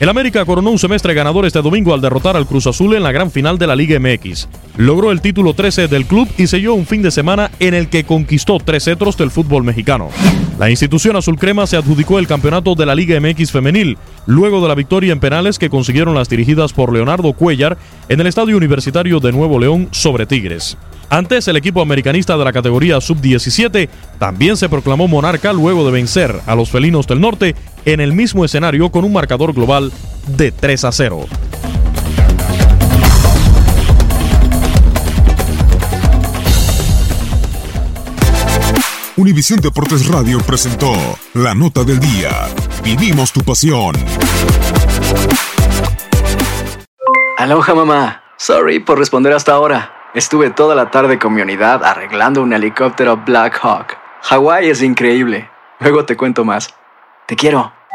El América coronó un semestre ganador este domingo al derrotar al Cruz Azul en la gran final de la Liga MX. Logró el título 13 del club y selló un fin de semana en el que conquistó tres cetros del fútbol mexicano. La institución azul crema se adjudicó el campeonato de la Liga MX femenil, luego de la victoria en penales que consiguieron las dirigidas por Leonardo Cuellar en el Estadio Universitario de Nuevo León sobre Tigres. Antes, el equipo americanista de la categoría sub-17 también se proclamó monarca luego de vencer a los felinos del norte en el mismo escenario con un marcador global de 3 a 0. Univisión Deportes Radio presentó La Nota del Día. Vivimos tu pasión. Aloha mamá. Sorry por responder hasta ahora. Estuve toda la tarde con mi unidad arreglando un helicóptero Black Hawk. Hawái es increíble. Luego te cuento más. Te quiero.